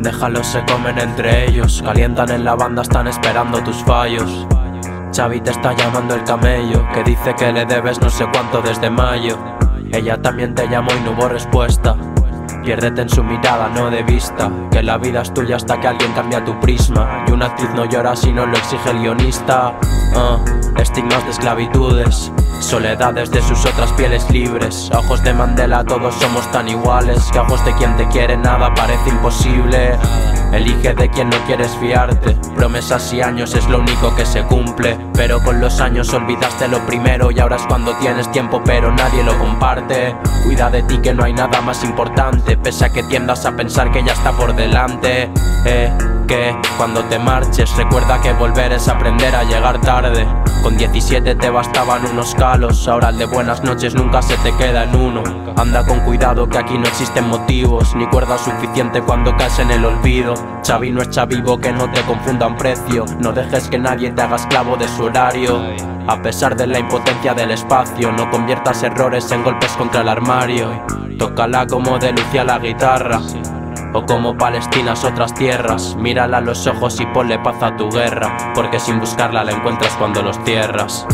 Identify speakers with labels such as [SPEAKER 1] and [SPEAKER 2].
[SPEAKER 1] Déjalos se comen entre ellos, calientan en la banda, están esperando tus fallos. Xavi te está llamando el camello, que dice que le debes no sé cuánto desde mayo. Ella también te llamó y no hubo respuesta. Piérdete en su mirada, no de vista. Que la vida es tuya hasta que alguien cambia tu prisma. Y una actriz no llora si no lo exige el guionista. Ah, estigmas de esclavitudes. Soledades de sus otras pieles libres. Ojos de Mandela todos somos tan iguales. Que ojos de quien te quiere nada parece imposible. Elige de quien no quieres fiarte. Promesas y años es lo único que se cumple. Pero con los años olvidaste lo primero y ahora es cuando tienes tiempo pero nadie lo comparte. Cuida de ti que no hay nada más importante. Pese a que tiendas a pensar que ya está por delante. Eh, que cuando te marches recuerda que volver es aprender a llegar tarde. Con 17 te bastaban unos calos, ahora el de buenas noches nunca se te queda en uno. Anda con cuidado que aquí no existen motivos, ni cuerda suficiente cuando caes en el olvido. Xavi no es chavivo que no te confundan precio, no dejes que nadie te haga esclavo de su horario. A pesar de la impotencia del espacio, no conviertas errores en golpes contra el armario. Tócala como de Lucia la guitarra. O como Palestinas otras tierras, mírala a los ojos y ponle paz a tu guerra, porque sin buscarla la encuentras cuando los cierras.